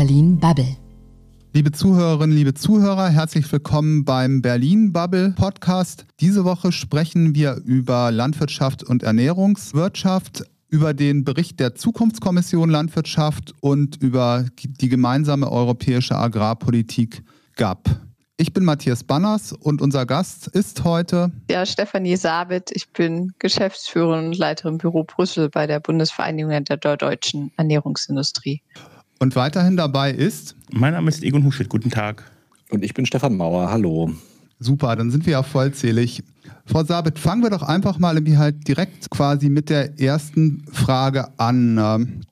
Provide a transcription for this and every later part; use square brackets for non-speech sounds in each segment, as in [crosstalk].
Berlin Bubble. Liebe Zuhörerinnen, liebe Zuhörer, herzlich willkommen beim Berlin Bubble Podcast. Diese Woche sprechen wir über Landwirtschaft und Ernährungswirtschaft, über den Bericht der Zukunftskommission Landwirtschaft und über die gemeinsame europäische Agrarpolitik GAP. Ich bin Matthias Banners und unser Gast ist heute. Ja, Stefanie Sabit. Ich bin Geschäftsführerin und Leiterin Büro Brüssel bei der Bundesvereinigung der deutschen Ernährungsindustrie. Und weiterhin dabei ist. Mein Name ist Egon Huschet. Guten Tag. Und ich bin Stefan Mauer. Hallo. Super, dann sind wir ja vollzählig. Frau Sabit, fangen wir doch einfach mal irgendwie halt direkt quasi mit der ersten Frage an.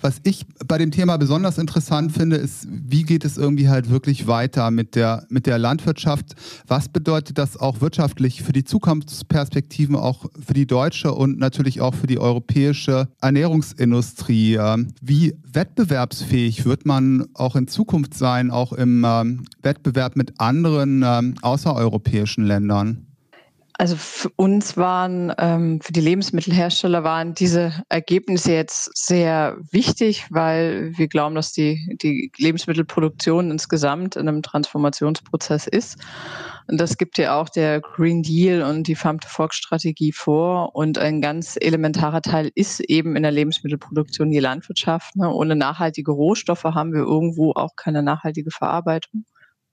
Was ich bei dem Thema besonders interessant finde, ist, wie geht es irgendwie halt wirklich weiter mit der, mit der Landwirtschaft? Was bedeutet das auch wirtschaftlich für die Zukunftsperspektiven, auch für die deutsche und natürlich auch für die europäische Ernährungsindustrie? Wie wettbewerbsfähig wird man auch in Zukunft sein, auch im ähm, Wettbewerb mit anderen ähm, außereuropäischen Ländern? Also für uns waren, ähm, für die Lebensmittelhersteller waren diese Ergebnisse jetzt sehr wichtig, weil wir glauben, dass die, die Lebensmittelproduktion insgesamt in einem Transformationsprozess ist. Und das gibt ja auch der Green Deal und die Farm-to-Fork-Strategie vor. Und ein ganz elementarer Teil ist eben in der Lebensmittelproduktion die Landwirtschaft. Ne? Ohne nachhaltige Rohstoffe haben wir irgendwo auch keine nachhaltige Verarbeitung.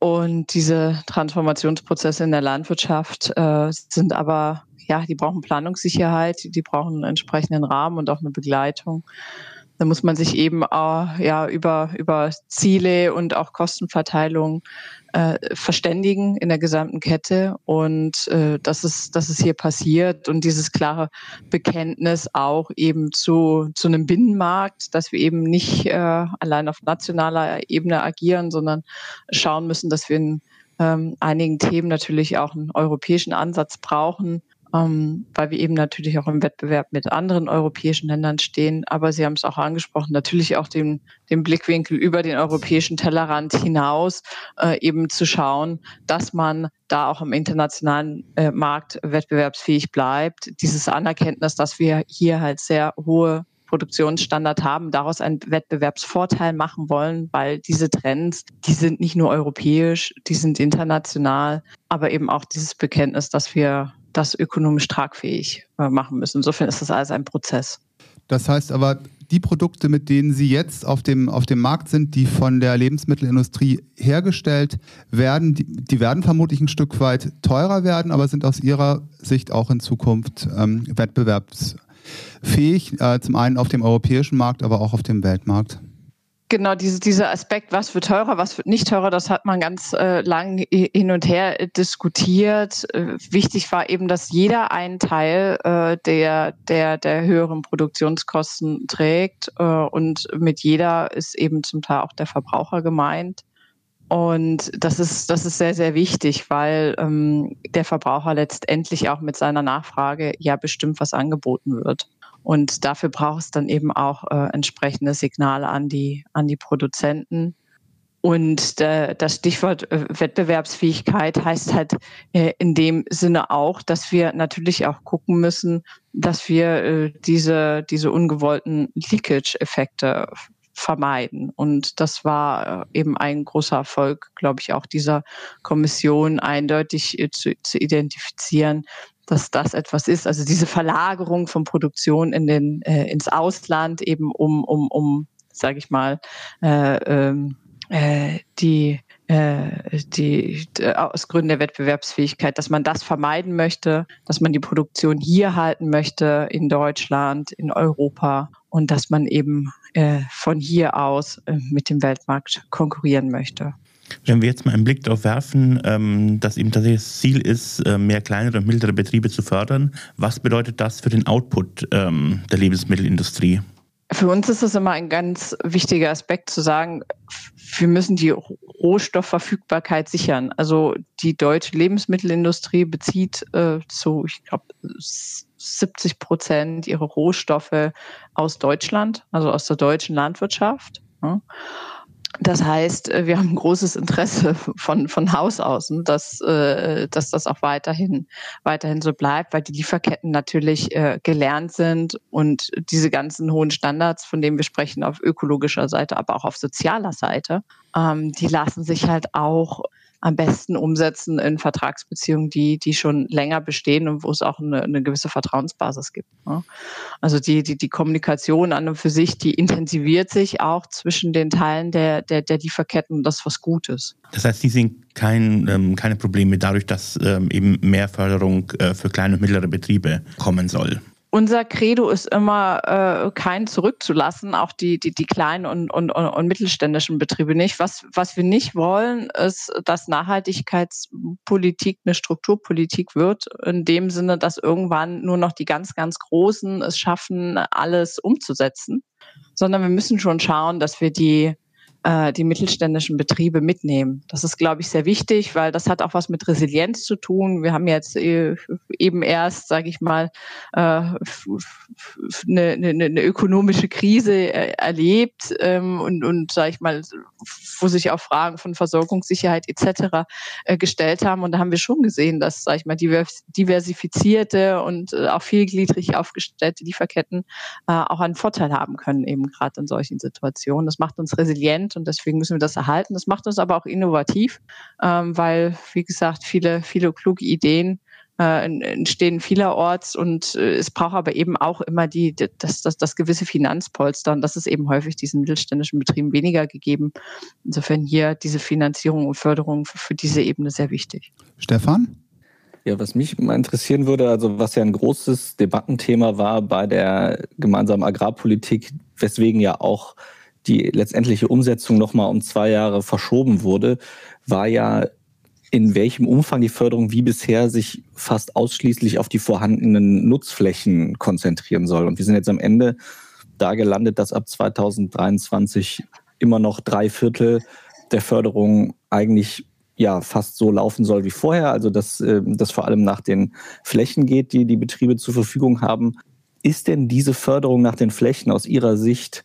Und diese Transformationsprozesse in der Landwirtschaft äh, sind aber, ja, die brauchen Planungssicherheit, die brauchen einen entsprechenden Rahmen und auch eine Begleitung. Da muss man sich eben äh, ja über über Ziele und auch Kostenverteilung äh, verständigen in der gesamten Kette. Und äh, das ist das ist hier passiert. Und dieses klare Bekenntnis auch eben zu zu einem Binnenmarkt, dass wir eben nicht äh, allein auf nationaler Ebene agieren, sondern schauen müssen, dass wir in ähm, einigen Themen natürlich auch einen europäischen Ansatz brauchen ähm, weil wir eben natürlich auch im Wettbewerb mit anderen europäischen Ländern stehen. Aber Sie haben es auch angesprochen, natürlich auch den, den Blickwinkel über den europäischen Tellerrand hinaus äh, eben zu schauen, dass man da auch im internationalen äh, Markt wettbewerbsfähig bleibt. Dieses Anerkenntnis, dass wir hier halt sehr hohe Produktionsstandard haben, daraus einen Wettbewerbsvorteil machen wollen, weil diese Trends, die sind nicht nur europäisch, die sind international, aber eben auch dieses Bekenntnis, dass wir das ökonomisch tragfähig äh, machen müssen. Insofern ist das alles ein Prozess. Das heißt aber, die Produkte, mit denen Sie jetzt auf dem, auf dem Markt sind, die von der Lebensmittelindustrie hergestellt werden, die, die werden vermutlich ein Stück weit teurer werden, aber sind aus Ihrer Sicht auch in Zukunft ähm, wettbewerbsfähig, äh, zum einen auf dem europäischen Markt, aber auch auf dem Weltmarkt. Genau, diese, dieser Aspekt, was wird teurer, was wird nicht teurer, das hat man ganz äh, lang hin und her diskutiert. Äh, wichtig war eben, dass jeder einen Teil äh, der, der, der höheren Produktionskosten trägt äh, und mit jeder ist eben zum Teil auch der Verbraucher gemeint. Und das ist, das ist sehr, sehr wichtig, weil ähm, der Verbraucher letztendlich auch mit seiner Nachfrage ja bestimmt, was angeboten wird. Und dafür braucht es dann eben auch äh, entsprechende Signale an die, an die Produzenten. Und äh, das Stichwort äh, Wettbewerbsfähigkeit heißt halt äh, in dem Sinne auch, dass wir natürlich auch gucken müssen, dass wir äh, diese, diese ungewollten Leakage-Effekte vermeiden. Und das war äh, eben ein großer Erfolg, glaube ich, auch dieser Kommission eindeutig äh, zu, zu identifizieren, dass das etwas ist. Also diese Verlagerung von Produktion in den, äh, ins Ausland, eben um, um, um sage ich mal, äh, ähm, äh, die äh, die, aus Gründen der Wettbewerbsfähigkeit, dass man das vermeiden möchte, dass man die Produktion hier halten möchte, in Deutschland, in Europa und dass man eben äh, von hier aus äh, mit dem Weltmarkt konkurrieren möchte. Wenn wir jetzt mal einen Blick darauf werfen, ähm, dass eben tatsächlich das Ziel ist, äh, mehr kleinere und mittlere Betriebe zu fördern, was bedeutet das für den Output ähm, der Lebensmittelindustrie? Für uns ist es immer ein ganz wichtiger Aspekt zu sagen, wir müssen die Rohstoffverfügbarkeit sichern. Also die deutsche Lebensmittelindustrie bezieht äh, zu, ich glaube, 70 Prozent ihrer Rohstoffe aus Deutschland, also aus der deutschen Landwirtschaft. Ja. Das heißt, äh, wir haben ein großes Interesse von, von Haus aus, ne, dass, äh, dass das auch weiterhin, weiterhin so bleibt, weil die Lieferketten natürlich äh, gelernt sind und diese ganzen hohen Standards, von denen wir sprechen, auf ökologischer Seite, aber auch auf sozialer Seite, ähm, die lassen sich halt auch am besten umsetzen in Vertragsbeziehungen, die, die schon länger bestehen und wo es auch eine, eine gewisse Vertrauensbasis gibt. Ne? Also die, die, die Kommunikation an und für sich, die intensiviert sich auch zwischen den Teilen der, der, der Lieferketten und das ist was Gutes. Das heißt, Sie sehen kein, ähm, keine Probleme dadurch, dass ähm, eben mehr Förderung äh, für kleine und mittlere Betriebe kommen soll unser Credo ist immer, äh, keinen zurückzulassen, auch die, die, die kleinen und, und, und, mittelständischen Betriebe nicht. Was, was wir nicht wollen, ist, dass Nachhaltigkeitspolitik eine Strukturpolitik wird, in dem Sinne, dass irgendwann nur noch die ganz, ganz Großen es schaffen, alles umzusetzen, sondern wir müssen schon schauen, dass wir die äh, die mittelständischen Betriebe mitnehmen. Das ist, glaube ich, sehr wichtig, weil das hat auch was mit Resilienz zu tun. Wir haben jetzt äh, eben erst, sage ich mal, äh, eine, eine, eine ökonomische Krise äh, erlebt ähm, und, und sage ich mal, wo sich auch Fragen von Versorgungssicherheit etc. Äh, gestellt haben. Und da haben wir schon gesehen, dass, sage ich mal, diversifizierte und auch vielgliedrig aufgestellte Lieferketten auch einen Vorteil haben können, eben gerade in solchen Situationen. Das macht uns resilient und deswegen müssen wir das erhalten. Das macht uns aber auch innovativ, ähm, weil, wie gesagt, viele, viele kluge Ideen äh, entstehen vielerorts und äh, es braucht aber eben auch immer die, das, das, das gewisse Finanzpolster und das ist eben häufig diesen mittelständischen Betrieben weniger gegeben. Insofern hier diese Finanzierung und Förderung für, für diese Ebene sehr wichtig. Stefan? Ja, was mich mal interessieren würde, also was ja ein großes Debattenthema war bei der gemeinsamen Agrarpolitik, weswegen ja auch die letztendliche Umsetzung nochmal um zwei Jahre verschoben wurde, war ja, in welchem Umfang die Förderung wie bisher sich fast ausschließlich auf die vorhandenen Nutzflächen konzentrieren soll. Und wir sind jetzt am Ende da gelandet, dass ab 2023 immer noch drei Viertel der Förderung eigentlich ja fast so laufen soll wie vorher, also dass äh, das vor allem nach den Flächen geht, die die Betriebe zur Verfügung haben. Ist denn diese Förderung nach den Flächen aus Ihrer Sicht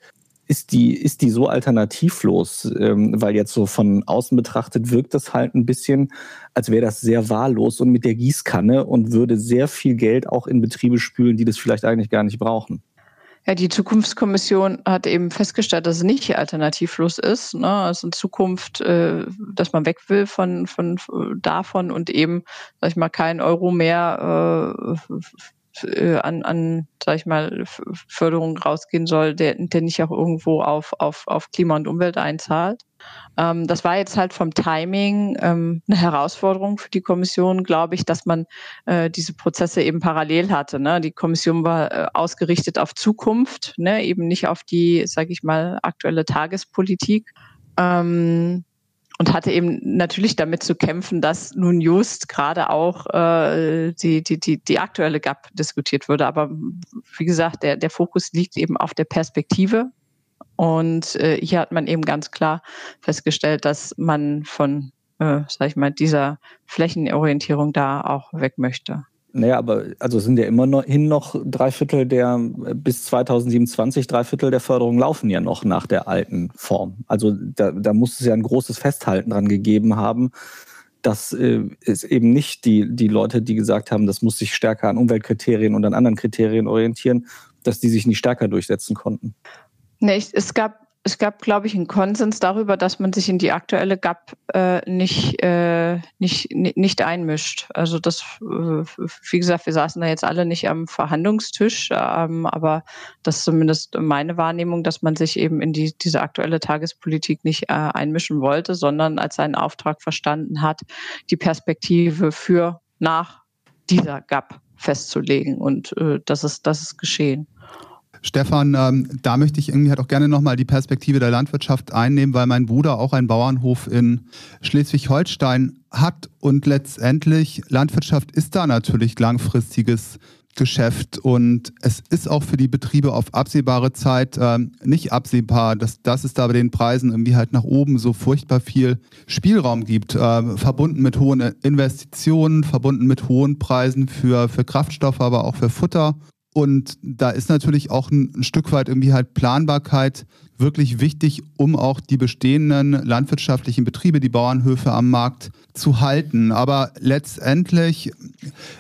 ist die, ist die so alternativlos? Ähm, weil jetzt so von außen betrachtet wirkt das halt ein bisschen, als wäre das sehr wahllos und mit der Gießkanne und würde sehr viel Geld auch in Betriebe spülen, die das vielleicht eigentlich gar nicht brauchen. Ja, die Zukunftskommission hat eben festgestellt, dass es nicht alternativlos ist. Ne? Also in Zukunft, äh, dass man weg will von, von davon und eben, sag ich mal, kein Euro mehr äh, äh, an, an, sag ich mal, Förderung rausgehen soll, der, der nicht auch irgendwo auf, auf, auf Klima und Umwelt einzahlt. Ähm, das war jetzt halt vom Timing ähm, eine Herausforderung für die Kommission, glaube ich, dass man äh, diese Prozesse eben parallel hatte. Ne? Die Kommission war äh, ausgerichtet auf Zukunft, ne? eben nicht auf die, sage ich mal, aktuelle Tagespolitik. Ähm, und hatte eben natürlich damit zu kämpfen, dass nun just gerade auch äh, die, die, die, die aktuelle GAP diskutiert würde. Aber wie gesagt, der, der Fokus liegt eben auf der Perspektive. Und äh, hier hat man eben ganz klar festgestellt, dass man von, äh, sag ich mal, dieser Flächenorientierung da auch weg möchte. Naja, aber also sind ja immerhin noch drei Viertel der, bis 2027 drei Viertel der Förderung laufen ja noch nach der alten Form. Also da, da muss es ja ein großes Festhalten dran gegeben haben, dass äh, es eben nicht die, die Leute, die gesagt haben, das muss sich stärker an Umweltkriterien und an anderen Kriterien orientieren, dass die sich nicht stärker durchsetzen konnten. Nee, es gab es gab, glaube ich, einen Konsens darüber, dass man sich in die aktuelle GAP äh, nicht, äh, nicht, nicht einmischt. Also das, äh, wie gesagt, wir saßen da jetzt alle nicht am Verhandlungstisch, ähm, aber das ist zumindest meine Wahrnehmung, dass man sich eben in die, diese aktuelle Tagespolitik nicht äh, einmischen wollte, sondern als seinen Auftrag verstanden hat, die Perspektive für nach dieser GAP festzulegen. Und äh, das, ist, das ist geschehen. Stefan, ähm, da möchte ich irgendwie halt auch gerne nochmal die Perspektive der Landwirtschaft einnehmen, weil mein Bruder auch einen Bauernhof in Schleswig-Holstein hat und letztendlich Landwirtschaft ist da natürlich langfristiges Geschäft und es ist auch für die Betriebe auf absehbare Zeit äh, nicht absehbar, dass, dass es da bei den Preisen irgendwie halt nach oben so furchtbar viel Spielraum gibt, äh, verbunden mit hohen Investitionen, verbunden mit hohen Preisen für, für Kraftstoffe, aber auch für Futter und da ist natürlich auch ein, ein, Stück weit irgendwie halt Planbarkeit wirklich wichtig, um auch die bestehenden landwirtschaftlichen Betriebe, die Bauernhöfe am Markt zu halten. Aber letztendlich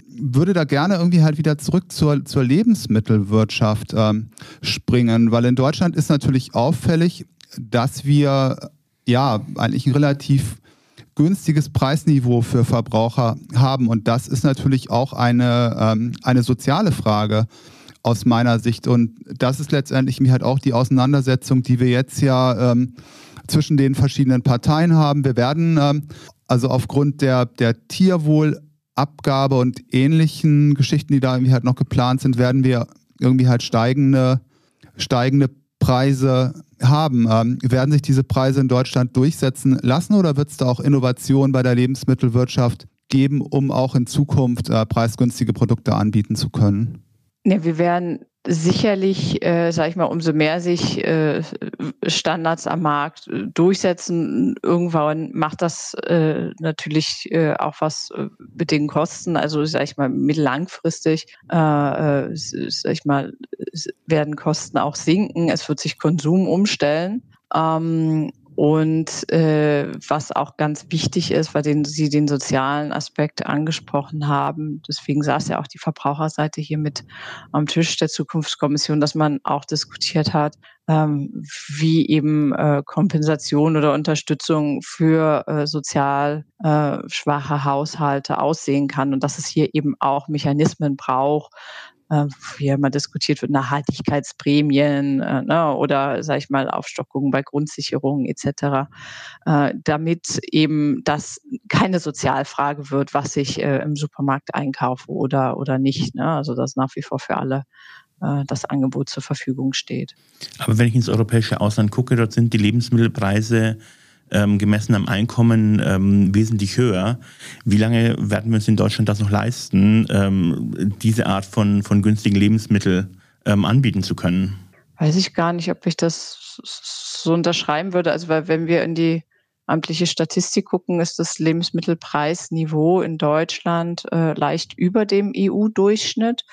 würde da gerne irgendwie halt wieder zurück zur, zur Lebensmittelwirtschaft ähm, springen, weil in Deutschland ist natürlich auffällig, dass wir ja eigentlich ein relativ günstiges Preisniveau für Verbraucher haben. Und das ist natürlich auch eine, ähm, eine soziale Frage aus meiner Sicht. Und das ist letztendlich halt auch die Auseinandersetzung, die wir jetzt ja ähm, zwischen den verschiedenen Parteien haben. Wir werden ähm, also aufgrund der, der Tierwohlabgabe und ähnlichen Geschichten, die da irgendwie halt noch geplant sind, werden wir irgendwie halt steigende, steigende Preise haben. Ähm, werden sich diese Preise in Deutschland durchsetzen lassen oder wird es da auch Innovationen bei der Lebensmittelwirtschaft geben, um auch in Zukunft äh, preisgünstige Produkte anbieten zu können? Ja, wir werden sicherlich, äh, sage ich mal, umso mehr sich äh, Standards am Markt äh, durchsetzen, irgendwann macht das äh, natürlich äh, auch was äh, mit den Kosten. Also, sage ich mal, mittellangfristig, äh, äh, sag ich mal, werden Kosten auch sinken. Es wird sich Konsum umstellen. Ähm, und äh, was auch ganz wichtig ist, weil den, Sie den sozialen Aspekt angesprochen haben, deswegen saß ja auch die Verbraucherseite hier mit am Tisch der Zukunftskommission, dass man auch diskutiert hat, ähm, wie eben äh, Kompensation oder Unterstützung für äh, sozial äh, schwache Haushalte aussehen kann und dass es hier eben auch Mechanismen braucht, äh, wie immer diskutiert wird, Nachhaltigkeitsprämien äh, ne, oder, sage ich mal, Aufstockungen bei Grundsicherungen etc., äh, damit eben das keine Sozialfrage wird, was ich äh, im Supermarkt einkaufe oder, oder nicht. Ne? Also dass nach wie vor für alle äh, das Angebot zur Verfügung steht. Aber wenn ich ins europäische Ausland gucke, dort sind die Lebensmittelpreise ähm, gemessen am Einkommen ähm, wesentlich höher. Wie lange werden wir uns in Deutschland das noch leisten, ähm, diese Art von, von günstigen Lebensmitteln ähm, anbieten zu können? Weiß ich gar nicht, ob ich das so unterschreiben würde. Also, weil wenn wir in die amtliche Statistik gucken, ist das Lebensmittelpreisniveau in Deutschland äh, leicht über dem EU-Durchschnitt.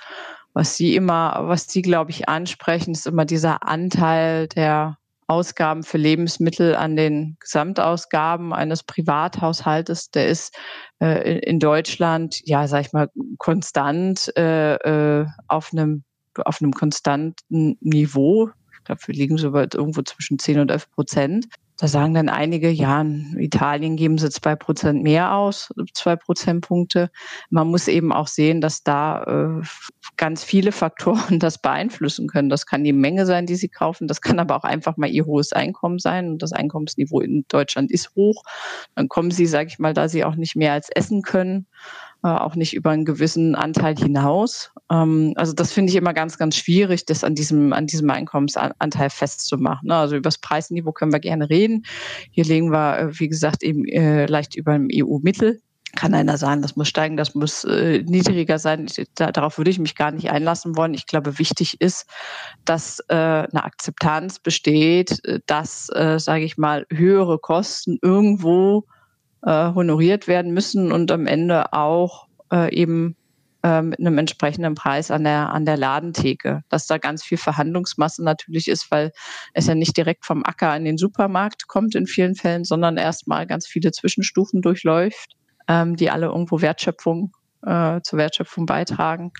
Was Sie immer, was Sie, glaube ich, ansprechen, ist immer dieser Anteil der Ausgaben für Lebensmittel an den Gesamtausgaben eines Privathaushaltes, der ist äh, in Deutschland, ja, sag ich mal, konstant äh, äh, auf einem auf einem konstanten Niveau. Ich glaube, wir liegen so irgendwo zwischen 10 und 11 Prozent. Da sagen dann einige, ja, in Italien geben sie zwei Prozent mehr aus, zwei Prozentpunkte. Man muss eben auch sehen, dass da äh, ganz viele Faktoren [laughs] das beeinflussen können. Das kann die Menge sein, die sie kaufen. Das kann aber auch einfach mal ihr hohes Einkommen sein. Und das Einkommensniveau in Deutschland ist hoch. Dann kommen sie, sage ich mal, da sie auch nicht mehr als essen können, auch nicht über einen gewissen Anteil hinaus. Ähm, also das finde ich immer ganz, ganz schwierig, das an diesem, an diesem Einkommensanteil festzumachen. Ne? Also über das Preisniveau können wir gerne reden. Hier legen wir, äh, wie gesagt, eben äh, leicht über dem EU-Mittel kann einer sagen, das muss steigen, das muss äh, niedriger sein. Da, darauf würde ich mich gar nicht einlassen wollen. Ich glaube, wichtig ist, dass äh, eine Akzeptanz besteht, dass, äh, sage ich mal, höhere Kosten irgendwo äh, honoriert werden müssen und am Ende auch äh, eben äh, mit einem entsprechenden Preis an der, an der Ladentheke. Dass da ganz viel Verhandlungsmasse natürlich ist, weil es ja nicht direkt vom Acker in den Supermarkt kommt in vielen Fällen, sondern erstmal ganz viele Zwischenstufen durchläuft, ähm, die alle irgendwo Wertschöpfung äh, zur Wertschöpfung beitragen.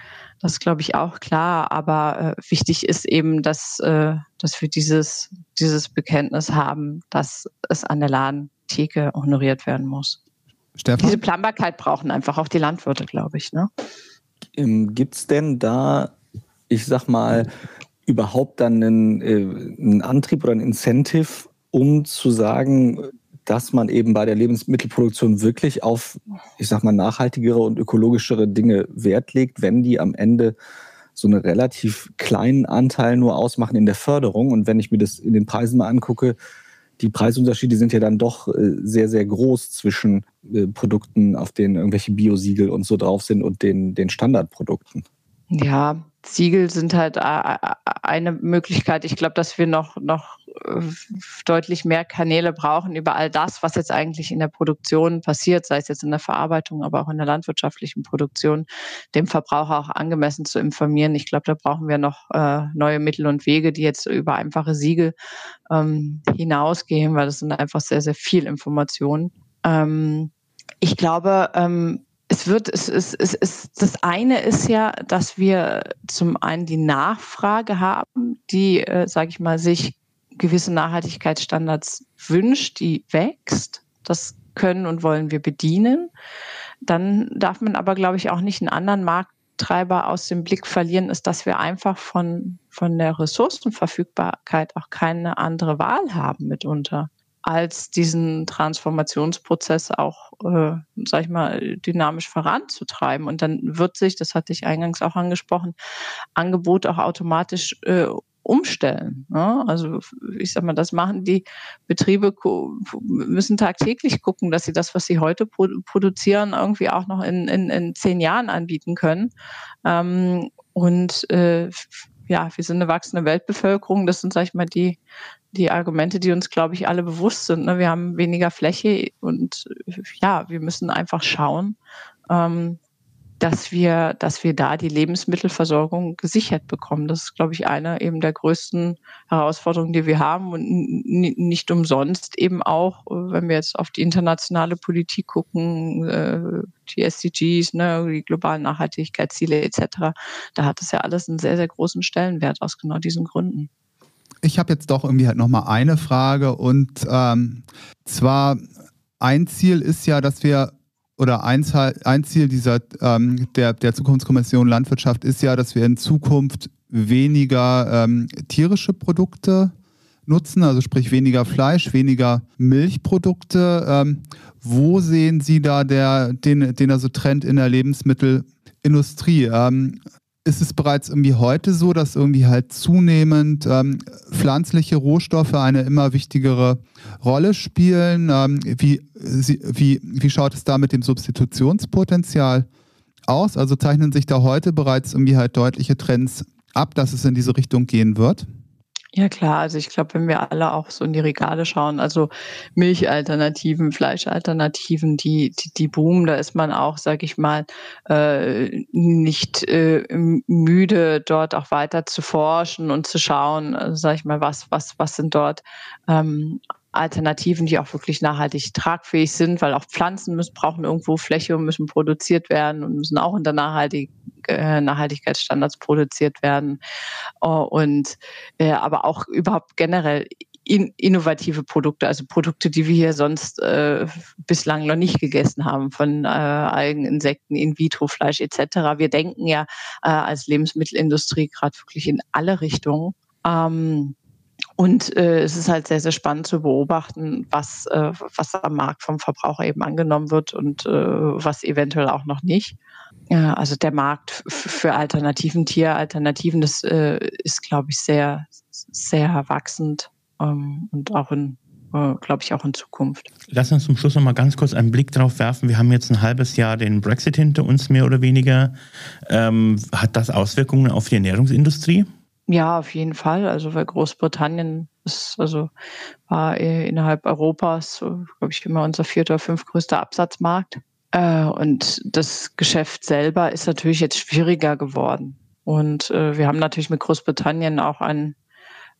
Das ist, glaube ich, auch klar. Aber äh, wichtig ist eben, dass, äh, dass wir dieses, dieses Bekenntnis haben, dass es an der Laden Theke honoriert werden muss. Stefan? Diese Planbarkeit brauchen einfach auch die Landwirte, glaube ich. Ne? Ähm, Gibt es denn da, ich sag mal, überhaupt dann einen, äh, einen Antrieb oder ein Incentive, um zu sagen, dass man eben bei der Lebensmittelproduktion wirklich auf, ich sag mal, nachhaltigere und ökologischere Dinge Wert legt, wenn die am Ende so einen relativ kleinen Anteil nur ausmachen in der Förderung. Und wenn ich mir das in den Preisen mal angucke, die Preisunterschiede sind ja dann doch äh, sehr, sehr groß zwischen äh, Produkten, auf denen irgendwelche Biosiegel und so drauf sind und den, den Standardprodukten. Ja, Siegel sind halt eine Möglichkeit. Ich glaube, dass wir noch, noch deutlich mehr Kanäle brauchen über all das, was jetzt eigentlich in der Produktion passiert, sei es jetzt in der Verarbeitung, aber auch in der landwirtschaftlichen Produktion, dem Verbraucher auch angemessen zu informieren. Ich glaube, da brauchen wir noch äh, neue Mittel und Wege, die jetzt über einfache Siegel ähm, hinausgehen, weil das sind einfach sehr, sehr viel Informationen. Ähm, ich glaube, ähm, es wird, es, es, es, es, das eine ist ja, dass wir zum einen die Nachfrage haben, die, äh, sage ich mal, sich gewisse Nachhaltigkeitsstandards wünscht, die wächst. Das können und wollen wir bedienen. Dann darf man aber, glaube ich, auch nicht einen anderen Markttreiber aus dem Blick verlieren, ist, dass wir einfach von, von der Ressourcenverfügbarkeit auch keine andere Wahl haben mitunter als diesen Transformationsprozess auch, äh, sag ich mal, dynamisch voranzutreiben. Und dann wird sich, das hatte ich eingangs auch angesprochen, Angebot auch automatisch äh, umstellen. Ne? Also ich sag mal, das machen die Betriebe, müssen tagtäglich gucken, dass sie das, was sie heute produzieren, irgendwie auch noch in, in, in zehn Jahren anbieten können. Ähm, und äh, ja, wir sind eine wachsende Weltbevölkerung. Das sind, sag ich mal, die die Argumente, die uns, glaube ich, alle bewusst sind. Ne? Wir haben weniger Fläche und ja, wir müssen einfach schauen, ähm, dass wir, dass wir da die Lebensmittelversorgung gesichert bekommen. Das ist, glaube ich, eine eben der größten Herausforderungen, die wir haben und nicht umsonst eben auch, wenn wir jetzt auf die internationale Politik gucken, äh, die SDGs, ne, die globalen Nachhaltigkeitsziele etc. Da hat es ja alles einen sehr, sehr großen Stellenwert aus genau diesen Gründen ich habe jetzt doch irgendwie halt nochmal eine Frage und ähm, zwar ein Ziel ist ja, dass wir oder ein, ein Ziel dieser ähm, der, der Zukunftskommission Landwirtschaft ist ja, dass wir in Zukunft weniger ähm, tierische Produkte nutzen, also sprich weniger Fleisch, weniger Milchprodukte. Ähm, wo sehen Sie da der, den, den also Trend in der Lebensmittelindustrie? Ähm, ist es bereits irgendwie heute so, dass irgendwie halt zunehmend ähm, pflanzliche Rohstoffe eine immer wichtigere Rolle spielen? Ähm, wie, wie, wie schaut es da mit dem Substitutionspotenzial aus? Also zeichnen sich da heute bereits irgendwie halt deutliche Trends ab, dass es in diese Richtung gehen wird? Ja klar, also ich glaube, wenn wir alle auch so in die Regale schauen, also Milchalternativen, Fleischalternativen, die, die, die boomen, da ist man auch, sage ich mal, äh, nicht äh, müde, dort auch weiter zu forschen und zu schauen, also, sage ich mal, was, was, was sind dort ähm, Alternativen, die auch wirklich nachhaltig tragfähig sind, weil auch Pflanzen müssen, brauchen irgendwo Fläche und müssen produziert werden und müssen auch unter nachhaltig, äh, Nachhaltigkeitsstandards produziert werden. Uh, und äh, aber auch überhaupt generell in, innovative Produkte, also Produkte, die wir hier sonst äh, bislang noch nicht gegessen haben, von äh, Algen, Insekten, In-vitro-Fleisch etc. Wir denken ja äh, als Lebensmittelindustrie gerade wirklich in alle Richtungen. Ähm, und äh, es ist halt sehr, sehr spannend zu beobachten, was, äh, was am Markt vom Verbraucher eben angenommen wird und äh, was eventuell auch noch nicht. Ja, also der Markt für Alternativen, Tieralternativen, das äh, ist, glaube ich, sehr, sehr wachsend ähm, und auch in äh, glaube ich, auch in Zukunft. Lass uns zum Schluss noch mal ganz kurz einen Blick drauf werfen. Wir haben jetzt ein halbes Jahr den Brexit hinter uns, mehr oder weniger. Ähm, hat das Auswirkungen auf die Ernährungsindustrie? Ja, auf jeden Fall. Also weil Großbritannien ist, also war innerhalb Europas, glaube ich, immer unser vierter fünftgrößter Absatzmarkt. Äh, und das Geschäft selber ist natürlich jetzt schwieriger geworden. Und äh, wir haben natürlich mit Großbritannien auch ein,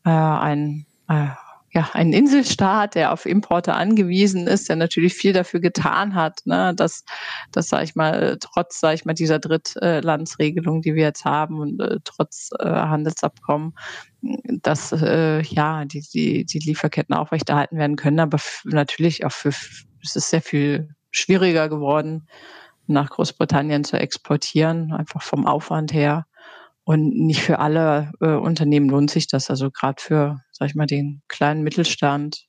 äh, ein äh, ja, ein Inselstaat, der auf Importe angewiesen ist, der natürlich viel dafür getan hat, ne, dass, dass sage ich mal, trotz, sage ich mal, dieser Drittlandsregelung, die wir jetzt haben und äh, trotz äh, Handelsabkommen, dass äh, ja die, die, die Lieferketten aufrechterhalten werden können. Aber natürlich auch für es ist sehr viel schwieriger geworden, nach Großbritannien zu exportieren, einfach vom Aufwand her. Und nicht für alle äh, Unternehmen lohnt sich das. Also gerade für, sag ich mal, den kleinen Mittelstand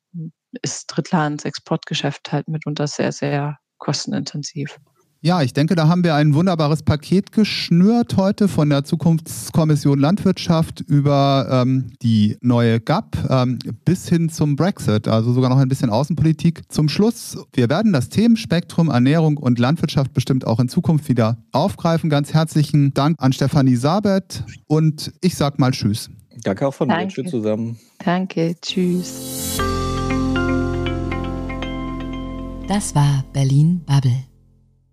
ist Drittlands-Exportgeschäft halt mitunter sehr, sehr kostenintensiv. Ja, ich denke, da haben wir ein wunderbares Paket geschnürt heute von der Zukunftskommission Landwirtschaft über ähm, die neue GAP ähm, bis hin zum Brexit, also sogar noch ein bisschen Außenpolitik. Zum Schluss, wir werden das Themenspektrum Ernährung und Landwirtschaft bestimmt auch in Zukunft wieder aufgreifen. Ganz herzlichen Dank an Stefanie Sabet und ich sag mal Tschüss. Danke auch von Danke. mir. Tschüss zusammen. Danke, tschüss. Das war Berlin Bubble.